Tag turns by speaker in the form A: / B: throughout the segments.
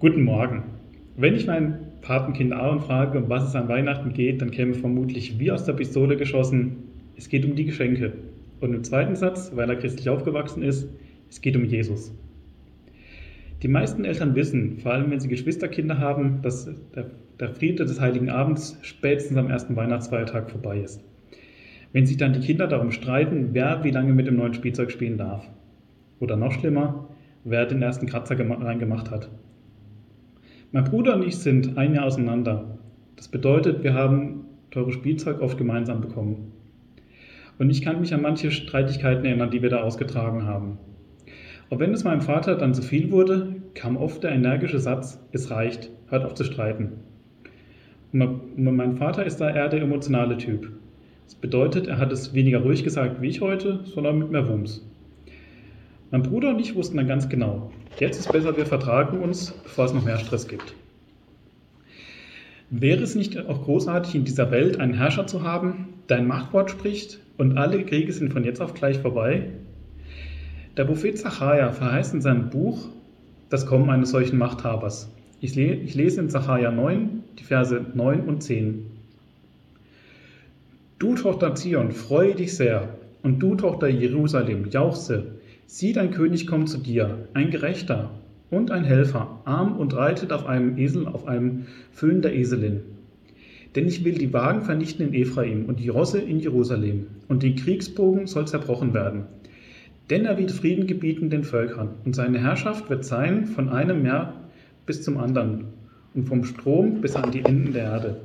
A: Guten Morgen. Wenn ich mein Patenkind Aaron frage, um was es an Weihnachten geht, dann käme vermutlich wie aus der Pistole geschossen, es geht um die Geschenke. Und im zweiten Satz, weil er christlich aufgewachsen ist, es geht um Jesus. Die meisten Eltern wissen, vor allem wenn sie Geschwisterkinder haben, dass der, der Friede des Heiligen Abends spätestens am ersten Weihnachtsfeiertag vorbei ist. Wenn sich dann die Kinder darum streiten, wer wie lange mit dem neuen Spielzeug spielen darf. Oder noch schlimmer, wer den ersten Kratzer reingemacht hat. Mein Bruder und ich sind ein Jahr auseinander. Das bedeutet, wir haben teures Spielzeug oft gemeinsam bekommen. Und ich kann mich an manche Streitigkeiten erinnern, die wir da ausgetragen haben. Auch wenn es meinem Vater dann zu viel wurde, kam oft der energische Satz, es reicht, hört auf zu streiten. Und mein Vater ist da eher der emotionale Typ. Das bedeutet, er hat es weniger ruhig gesagt wie ich heute, sondern mit mehr Wumms. Mein Bruder und ich wussten dann ganz genau, jetzt ist besser, wir vertragen uns, bevor es noch mehr Stress gibt. Wäre es nicht auch großartig, in dieser Welt einen Herrscher zu haben, der ein Machtwort spricht und alle Kriege sind von jetzt auf gleich vorbei? Der Prophet Zachariah verheißt in seinem Buch das Kommen eines solchen Machthabers. Ich, lese in Zachariah 9, die Verse 9 und 10. Du Tochter Zion, freue dich sehr, und du Tochter Jerusalem, jauchze, Sieh, dein König kommt zu dir, ein Gerechter und ein Helfer, arm und reitet auf einem Esel, auf einem Füllen der Eselin. Denn ich will die Wagen vernichten in Ephraim und die Rosse in Jerusalem, und den Kriegsbogen soll zerbrochen werden. Denn er wird Frieden gebieten den Völkern, und seine Herrschaft wird sein von einem Meer bis zum anderen und vom Strom bis an die Enden der Erde.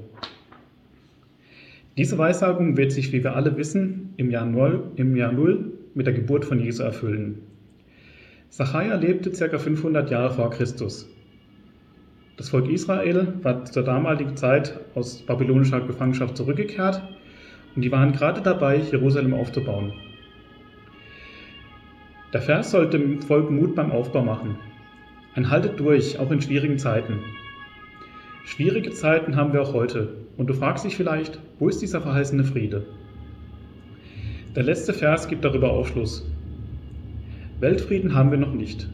A: Diese Weissagung wird sich, wie wir alle wissen, im Jahr Null, im Jahr Null mit der Geburt von Jesu erfüllen. Zachariah lebte ca. 500 Jahre vor Christus. Das Volk Israel war zur damaligen Zeit aus babylonischer Gefangenschaft zurückgekehrt und die waren gerade dabei, Jerusalem aufzubauen. Der Vers sollte dem Volk Mut beim Aufbau machen. Ein Haltet durch, auch in schwierigen Zeiten. Schwierige Zeiten haben wir auch heute. Und du fragst dich vielleicht, wo ist dieser verheißene Friede? Der letzte Vers gibt darüber Aufschluss. Weltfrieden haben wir noch nicht.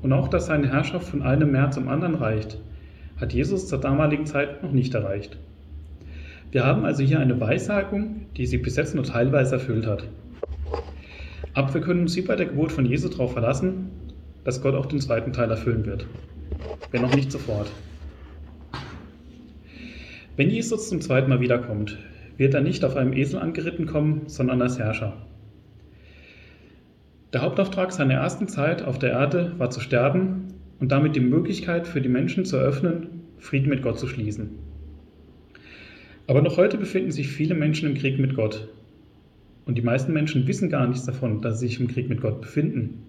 A: Und auch, dass seine Herrschaft von einem Meer zum anderen reicht, hat Jesus zur damaligen Zeit noch nicht erreicht. Wir haben also hier eine Weissagung, die sich bis jetzt nur teilweise erfüllt hat. Aber wir können uns wie bei der Geburt von Jesus darauf verlassen, dass Gott auch den zweiten Teil erfüllen wird. Wenn auch nicht sofort. Wenn Jesus zum zweiten Mal wiederkommt, wird er nicht auf einem Esel angeritten kommen, sondern als Herrscher. Der Hauptauftrag seiner ersten Zeit auf der Erde war zu sterben und damit die Möglichkeit für die Menschen zu eröffnen, Frieden mit Gott zu schließen. Aber noch heute befinden sich viele Menschen im Krieg mit Gott. Und die meisten Menschen wissen gar nichts davon, dass sie sich im Krieg mit Gott befinden.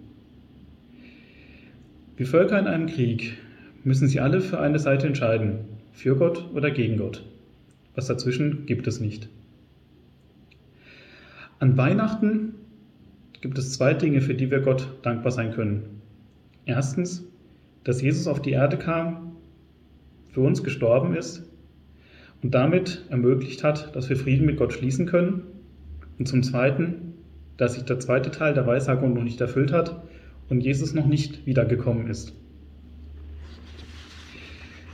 A: Wie Völker in einem Krieg müssen sie alle für eine Seite entscheiden, für Gott oder gegen Gott. Was dazwischen gibt es nicht. An Weihnachten gibt es zwei Dinge, für die wir Gott dankbar sein können. Erstens, dass Jesus auf die Erde kam, für uns gestorben ist und damit ermöglicht hat, dass wir Frieden mit Gott schließen können. Und zum Zweiten, dass sich der zweite Teil der Weissagung noch nicht erfüllt hat und Jesus noch nicht wiedergekommen ist.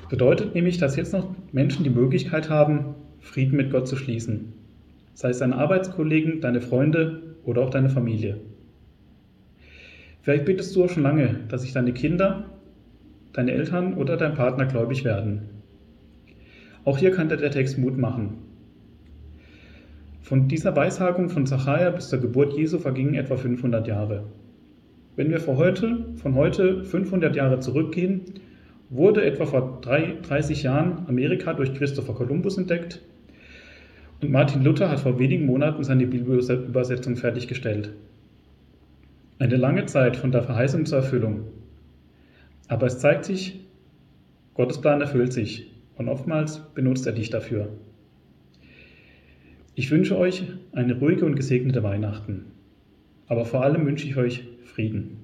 A: Bedeutet nämlich, dass jetzt noch Menschen die Möglichkeit haben, Frieden mit Gott zu schließen. Sei es deine Arbeitskollegen, deine Freunde oder auch deine Familie. Vielleicht bittest du auch schon lange, dass sich deine Kinder, deine Eltern oder dein Partner gläubig werden. Auch hier kann der Text Mut machen. Von dieser Weissagung von Zachariah bis zur Geburt Jesu vergingen etwa 500 Jahre. Wenn wir von heute 500 Jahre zurückgehen, wurde etwa vor 30 Jahren Amerika durch Christopher Columbus entdeckt und Martin Luther hat vor wenigen Monaten seine Bibelübersetzung fertiggestellt. Eine lange Zeit von der Verheißung zur Erfüllung. Aber es zeigt sich, Gottes Plan erfüllt sich und oftmals benutzt er dich dafür. Ich wünsche euch eine ruhige und gesegnete Weihnachten. Aber vor allem wünsche ich euch Frieden.